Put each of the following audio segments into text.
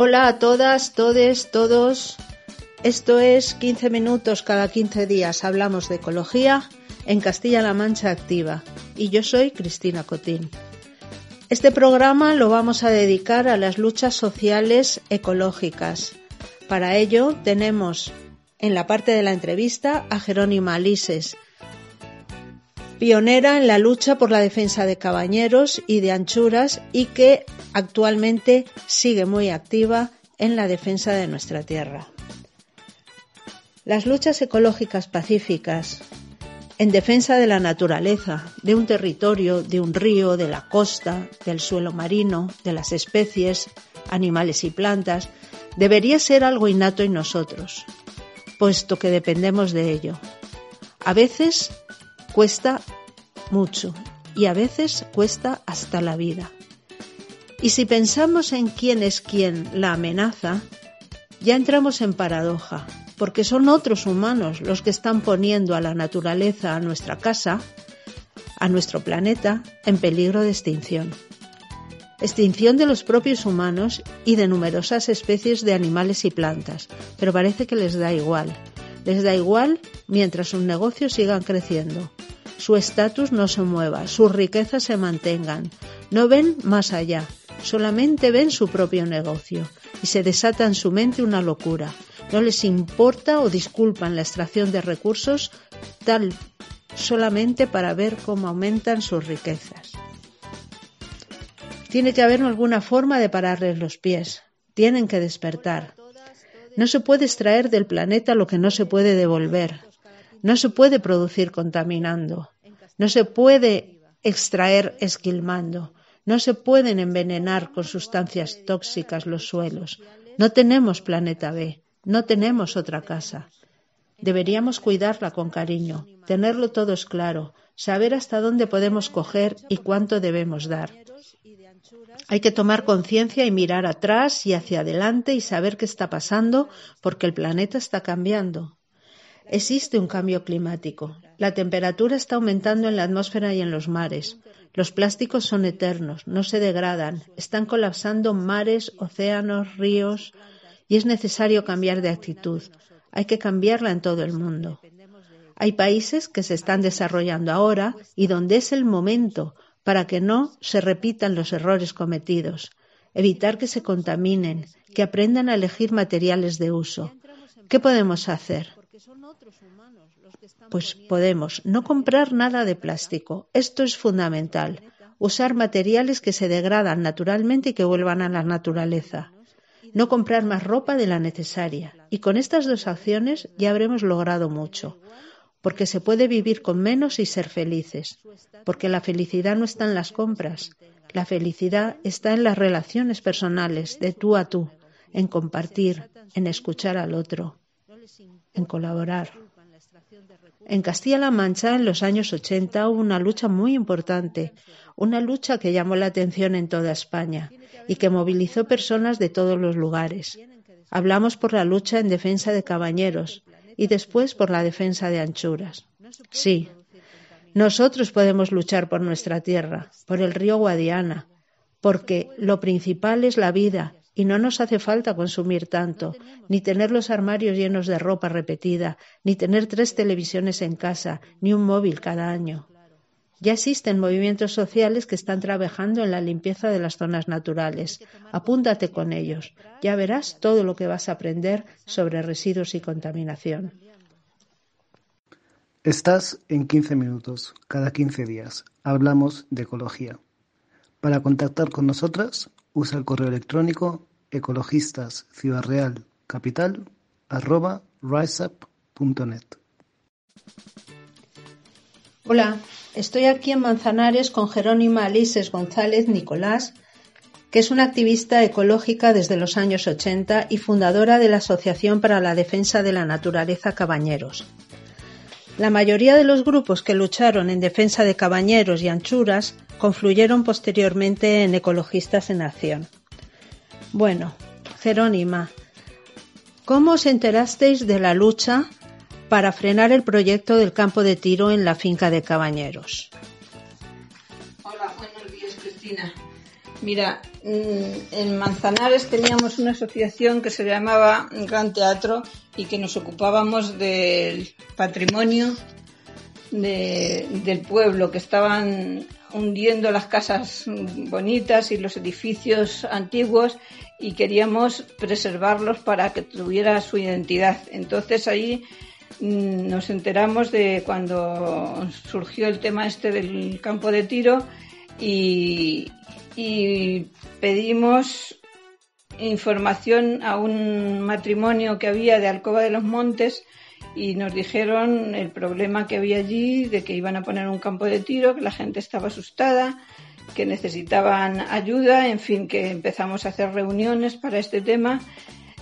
Hola a todas, todes, todos. Esto es 15 minutos cada 15 días. Hablamos de ecología en Castilla-La Mancha Activa y yo soy Cristina Cotín. Este programa lo vamos a dedicar a las luchas sociales ecológicas. Para ello tenemos en la parte de la entrevista a Jerónima Alises, pionera en la lucha por la defensa de cabañeros y de anchuras y que actualmente sigue muy activa en la defensa de nuestra tierra. Las luchas ecológicas pacíficas en defensa de la naturaleza, de un territorio, de un río, de la costa, del suelo marino, de las especies, animales y plantas, debería ser algo innato en nosotros, puesto que dependemos de ello. A veces cuesta mucho y a veces cuesta hasta la vida. Y si pensamos en quién es quién la amenaza, ya entramos en paradoja, porque son otros humanos los que están poniendo a la naturaleza, a nuestra casa, a nuestro planeta, en peligro de extinción. Extinción de los propios humanos y de numerosas especies de animales y plantas, pero parece que les da igual. Les da igual mientras sus negocios sigan creciendo, su estatus no se mueva, sus riquezas se mantengan. No ven más allá, solamente ven su propio negocio y se desata en su mente una locura. No les importa o disculpan la extracción de recursos tal solamente para ver cómo aumentan sus riquezas. Tiene que haber alguna forma de pararles los pies. Tienen que despertar. No se puede extraer del planeta lo que no se puede devolver. No se puede producir contaminando. No se puede extraer esquilmando. No se pueden envenenar con sustancias tóxicas los suelos. No tenemos planeta B. No tenemos otra casa. Deberíamos cuidarla con cariño, tenerlo todos claro, saber hasta dónde podemos coger y cuánto debemos dar. Hay que tomar conciencia y mirar atrás y hacia adelante y saber qué está pasando porque el planeta está cambiando. Existe un cambio climático. La temperatura está aumentando en la atmósfera y en los mares. Los plásticos son eternos, no se degradan, están colapsando mares, océanos, ríos y es necesario cambiar de actitud. Hay que cambiarla en todo el mundo. Hay países que se están desarrollando ahora y donde es el momento para que no se repitan los errores cometidos, evitar que se contaminen, que aprendan a elegir materiales de uso. ¿Qué podemos hacer? Pues podemos no comprar nada de plástico. Esto es fundamental. Usar materiales que se degradan naturalmente y que vuelvan a la naturaleza. No comprar más ropa de la necesaria. Y con estas dos acciones ya habremos logrado mucho. Porque se puede vivir con menos y ser felices. Porque la felicidad no está en las compras. La felicidad está en las relaciones personales, de tú a tú, en compartir, en escuchar al otro, en colaborar. En Castilla-La Mancha, en los años 80, hubo una lucha muy importante, una lucha que llamó la atención en toda España y que movilizó personas de todos los lugares. Hablamos por la lucha en defensa de cabañeros y después por la defensa de anchuras. Sí, Nosotros podemos luchar por nuestra tierra, por el río Guadiana, porque lo principal es la vida y no nos hace falta consumir tanto, ni tener los armarios llenos de ropa repetida, ni tener tres televisiones en casa, ni un móvil cada año. Ya existen movimientos sociales que están trabajando en la limpieza de las zonas naturales. Apúntate con ellos. Ya verás todo lo que vas a aprender sobre residuos y contaminación. Estás en 15 minutos, cada 15 días. Hablamos de ecología. Para contactar con nosotras, usa el correo electrónico ecologistas Ciudad Real Capital arroba riseup.net. Hola, estoy aquí en Manzanares con Jerónima Alices González Nicolás, que es una activista ecológica desde los años 80 y fundadora de la Asociación para la Defensa de la Naturaleza Cabañeros. La mayoría de los grupos que lucharon en defensa de cabañeros y anchuras confluyeron posteriormente en Ecologistas en Acción. Bueno, Jerónima, ¿cómo os enterasteis de la lucha para frenar el proyecto del campo de tiro en la finca de Cabañeros? Hola, buenos días, Cristina. Mira, mm, en Manzanares teníamos una asociación que se llamaba Gran Teatro y que nos ocupábamos del patrimonio del pueblo, que estaban hundiendo las casas bonitas y los edificios antiguos y queríamos preservarlos para que tuviera su identidad. Entonces ahí mm, nos enteramos de cuando surgió el tema este del campo de tiro y, y pedimos información a un matrimonio que había de Alcoba de los Montes y nos dijeron el problema que había allí, de que iban a poner un campo de tiro, que la gente estaba asustada, que necesitaban ayuda, en fin, que empezamos a hacer reuniones para este tema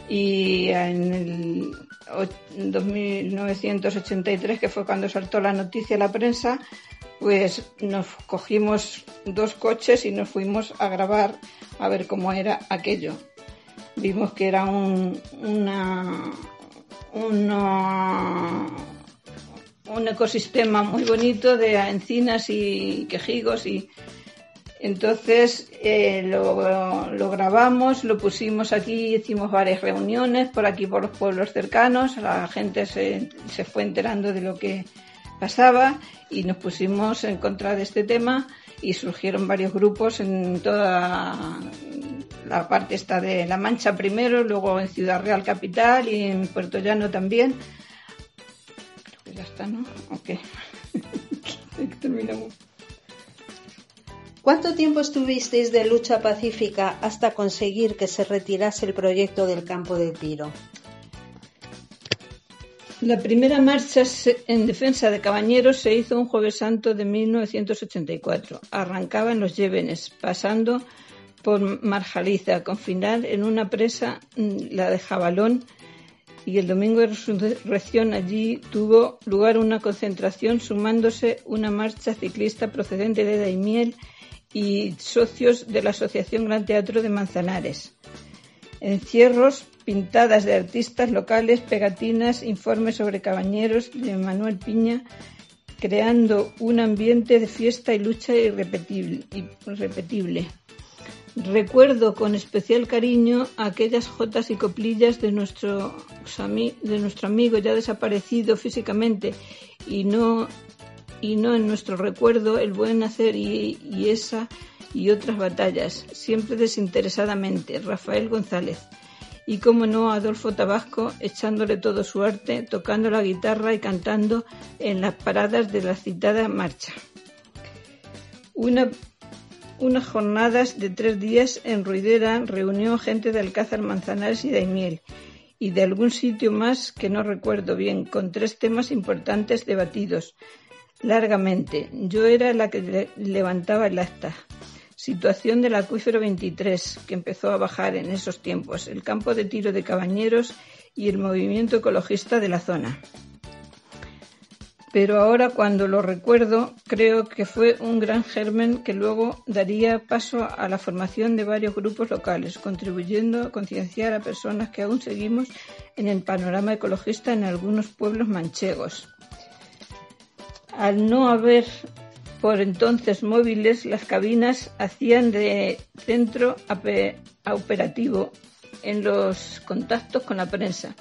y en el 1983, que fue cuando saltó la noticia a la prensa, pues nos cogimos dos coches y nos fuimos a grabar a ver cómo era aquello. Vimos que era un, una, un ecosistema muy bonito de encinas y quejigos y entonces eh, lo, lo, grabamos, lo pusimos aquí, hicimos varias reuniones por aquí por los pueblos cercanos, la gente se, se fue enterando de lo que pasaba y nos pusimos en contra de este tema y surgieron varios grupos en toda la parte esta de La Mancha primero, luego en Ciudad Real Capital y en Puerto Llano también. Creo que ya está, ¿no? Ok. Terminamos. ¿Cuánto tiempo estuvisteis de lucha pacífica hasta conseguir que se retirase el proyecto del campo de tiro? La primera marcha en defensa de Cabañeros se hizo un jueves santo de 1984. Arrancaba en los Llévenes, pasando por Marjaliza, con final en una presa, mm, la de Jabalón, y el domingo de resurrección allí tuvo lugar una concentración sumándose una marcha ciclista procedente de Daimiel y socios de la Asociación Gran Teatro de Manzanares. Encierros, pintadas de artistas locales, pegatinas, informes sobre cabañeros de Manuel Piña, creando un ambiente de fiesta y lucha irrepetible. Recuerdo con especial cariño aquellas jotas y coplillas de nuestro, de nuestro amigo ya desaparecido físicamente y no, y no en nuestro recuerdo el buen hacer y, esa y otras batallas, siempre desinteresadamente, Rafael González y, como no, Adolfo Tabasco echándole todo su arte, tocando la guitarra y cantando en las paradas de la citada marcha. Una, unas jornadas de tres días en Ruidera reunió gente de Alcázar Manzanares y Daimiel y de algún sitio más que no recuerdo bien, con tres temas importantes debatidos largamente. Yo era la que levantaba el acta. Situación del acuífero 23, que empezó a bajar en esos tiempos, el campo de tiro de Cabañeros y el movimiento ecologista de la zona. Pero ahora cuando lo recuerdo, creo que fue un gran germen que luego daría paso a la formación de varios grupos locales, contribuyendo a concienciar a personas que aún seguimos en el panorama ecologista en algunos pueblos manchegos. Al no haber por entonces móviles, las cabinas hacían de centro operativo en los contactos con la prensa,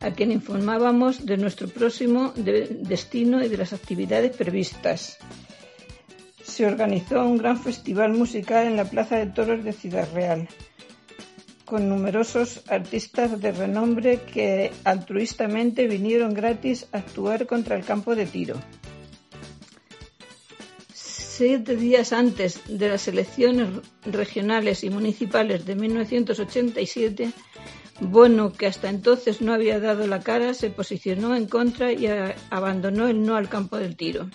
a quien informábamos de nuestro próximo destino y de las actividades previstas. Se organizó un gran festival musical en la Plaza de Toros de Ciudad Real, con numerosos artistas de renombre que altruistamente vinieron gratis a actuar contra el campo de tiro siete días antes de las elecciones regionales y municipales de 1987, Bono, que hasta entonces no había dado la cara, se posicionó en contra y abandonó el no al campo del tiro,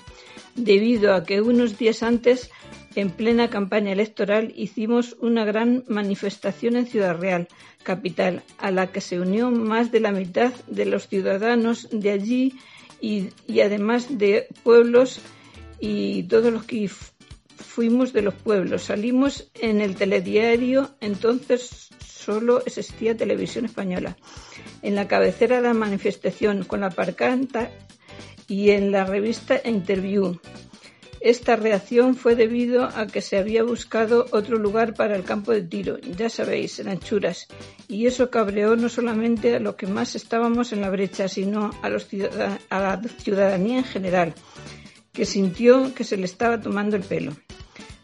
debido a que unos días antes, en plena campaña electoral, hicimos una gran manifestación en Ciudad Real, capital, a la que se unió más de la mitad de los ciudadanos de allí y, y además de pueblos y todos los que fuimos de los pueblos. Salimos en el telediario, entonces solo existía televisión española. En la cabecera de la manifestación con la parcanta y en la revista Interview. Esta reacción fue debido a que se había buscado otro lugar para el campo de tiro, ya sabéis, en anchuras, y eso cabreó no solamente a los que más estábamos en la brecha, sino a, los a la ciudadanía en general que sintió que se le estaba tomando el pelo.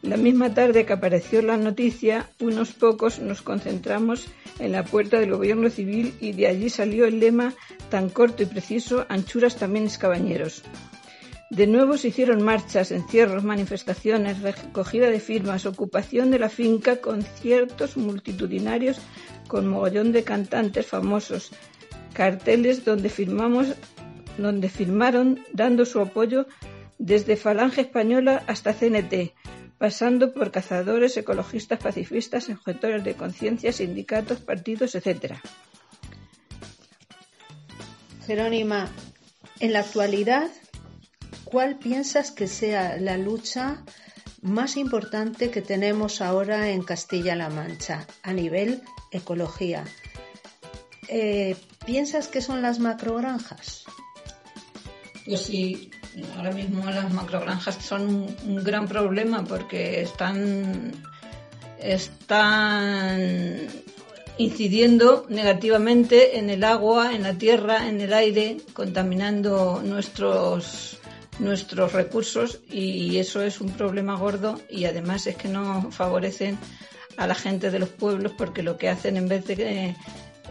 La misma tarde que apareció la noticia, unos pocos nos concentramos en la puerta del gobierno civil y de allí salió el lema tan corto y preciso, anchuras también es cabañeros. De nuevo se hicieron marchas, encierros, manifestaciones, recogida de firmas, ocupación de la finca, conciertos multitudinarios con mogollón de cantantes famosos, carteles donde firmamos, donde firmaron dando su apoyo desde Falange Española hasta CNT, pasando por cazadores, ecologistas, pacifistas, objetores de conciencia, sindicatos, partidos, etc. Jerónima, en la actualidad, ¿cuál piensas que sea la lucha más importante que tenemos ahora en Castilla-La Mancha a nivel ecología? Eh, ¿Piensas que son las macrogranjas? Pues sí, ahora mismo las macrogranjas son un, gran problema porque están, están incidiendo negativamente en el agua, en la tierra, en el aire, contaminando nuestros nuestros recursos y eso es un problema gordo y además es que no favorecen a la gente de los pueblos porque lo que hacen en vez de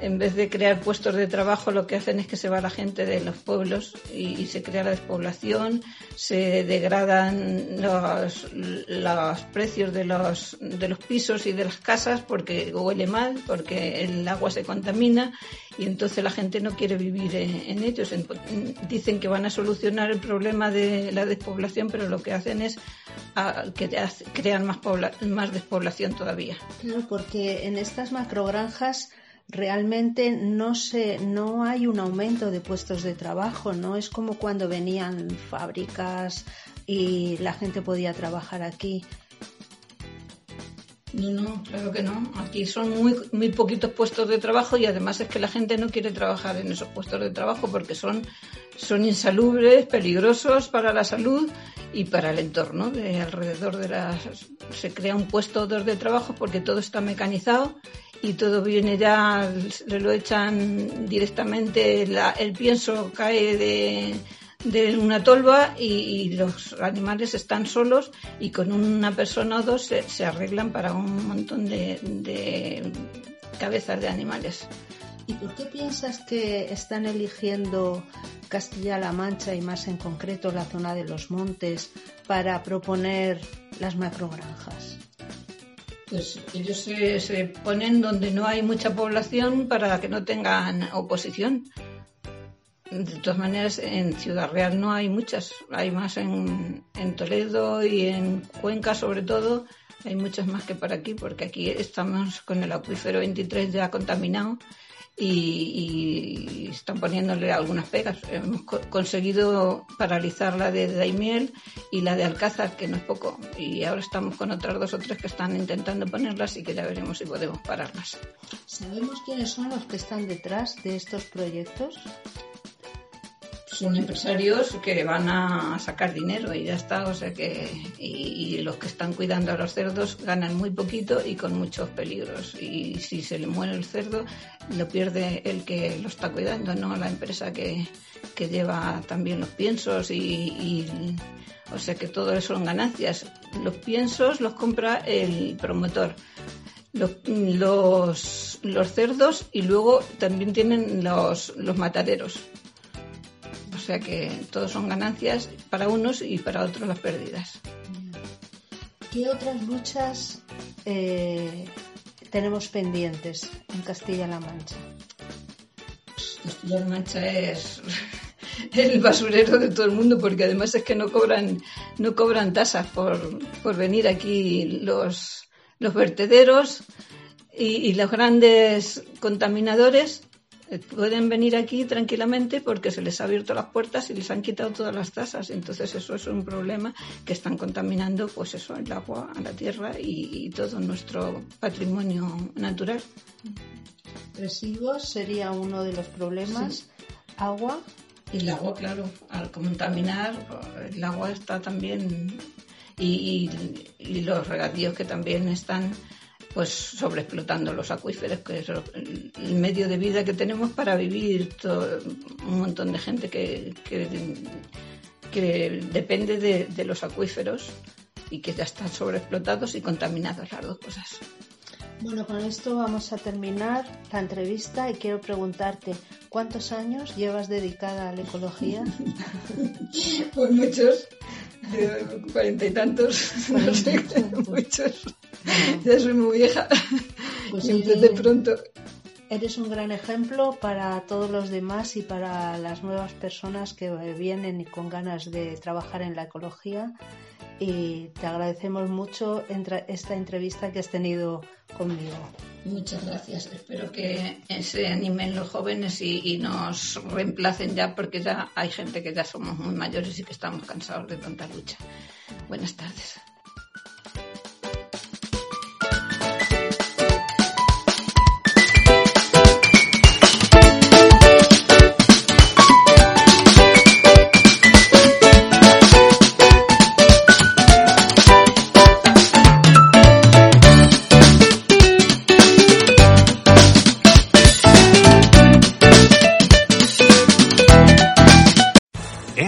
en vez de crear puestos de trabajo, lo que hacen es que se va la gente de los pueblos y, se crea la despoblación, se degradan los, los, precios de los, de los pisos y de las casas porque huele mal, porque el agua se contamina y entonces la gente no quiere vivir en, ellos. Dicen que van a solucionar el problema de la despoblación, pero lo que hacen es a, que crean más, más despoblación todavía. Claro, porque en estas macrogranjas realmente no se no hay un aumento de puestos de trabajo, no es como cuando venían fábricas y la gente podía trabajar aquí. No, no, claro que no. Aquí son muy, muy poquitos puestos de trabajo y además es que la gente no quiere trabajar en esos puestos de trabajo porque son, son insalubres, peligrosos para la salud y para el entorno. De alrededor de las, se crea un puesto de trabajo porque todo está mecanizado y todo viene ya, le lo echan directamente, el pienso cae de, de una tolva y, los animales están solos y con una persona o dos se, arreglan para un montón de, de cabezas de animales. ¿Y por qué piensas que están eligiendo Castilla-La Mancha y más en concreto la zona de los montes para proponer las macrogranjas? Pues ellos se, ponen donde no hay mucha población para que no tengan oposición. De todas maneras, en Ciudad Real no hay muchas, hay más en, en Toledo y en Cuenca sobre todo, hay muchas más que por aquí, porque aquí estamos con el acuífero 23 ya contaminado y, están poniéndole algunas pegas. Hemos conseguido paralizar la de Daimiel y la de Alcázar, que no es poco, y ahora estamos con otras dos o tres que están intentando ponerlas y que ya veremos si podemos pararlas. ¿Sabemos quiénes son los que están detrás de estos proyectos? Son empresarios que van a sacar dinero y ya está, o sea que y, los que están cuidando a los cerdos ganan muy poquito y con muchos peligros y si se le muere el cerdo lo pierde el que lo está cuidando, no la empresa que, que lleva también los piensos y, o sea que todo eso son ganancias. Los piensos los compra el promotor. Los, los, los cerdos y luego también tienen los, los mataderos sea que todos son ganancias para unos y para otros las pérdidas. ¿Qué otras luchas eh, tenemos pendientes en Castilla-La Mancha? Castilla-La Mancha es el basurero de todo el mundo porque además es que no cobran no cobran tasas por, por venir aquí los, los vertederos y los grandes contaminadores pueden venir aquí tranquilamente porque se les ha abierto las puertas y les han quitado todas las tasas. Entonces eso es un problema que están contaminando pues eso, el agua, a la tierra y, todo nuestro patrimonio natural. Residuos sería uno de los problemas. Agua. Y el agua, claro, al contaminar, el agua está también y, y los regadíos que también están pues sobreexplotando los acuíferos, que es el medio de vida que tenemos para vivir todo, un montón de gente que, que, depende de, los acuíferos y que ya están sobreexplotados y contaminados las dos cosas. Bueno, con esto vamos a terminar la entrevista y quiero preguntarte, ¿cuántos años llevas dedicada a la ecología? pues muchos, cuarenta y tantos, no sé, muchos. Ya soy muy vieja. Pues de pronto. Eres un gran ejemplo para todos los demás y para las nuevas personas que vienen y con ganas de trabajar en la ecología. Y te agradecemos mucho esta entrevista que has tenido conmigo. Muchas gracias. Espero que se animen los jóvenes y, y, nos reemplacen ya, porque ya hay gente que ya somos muy mayores y que estamos cansados de tanta lucha. Buenas tardes.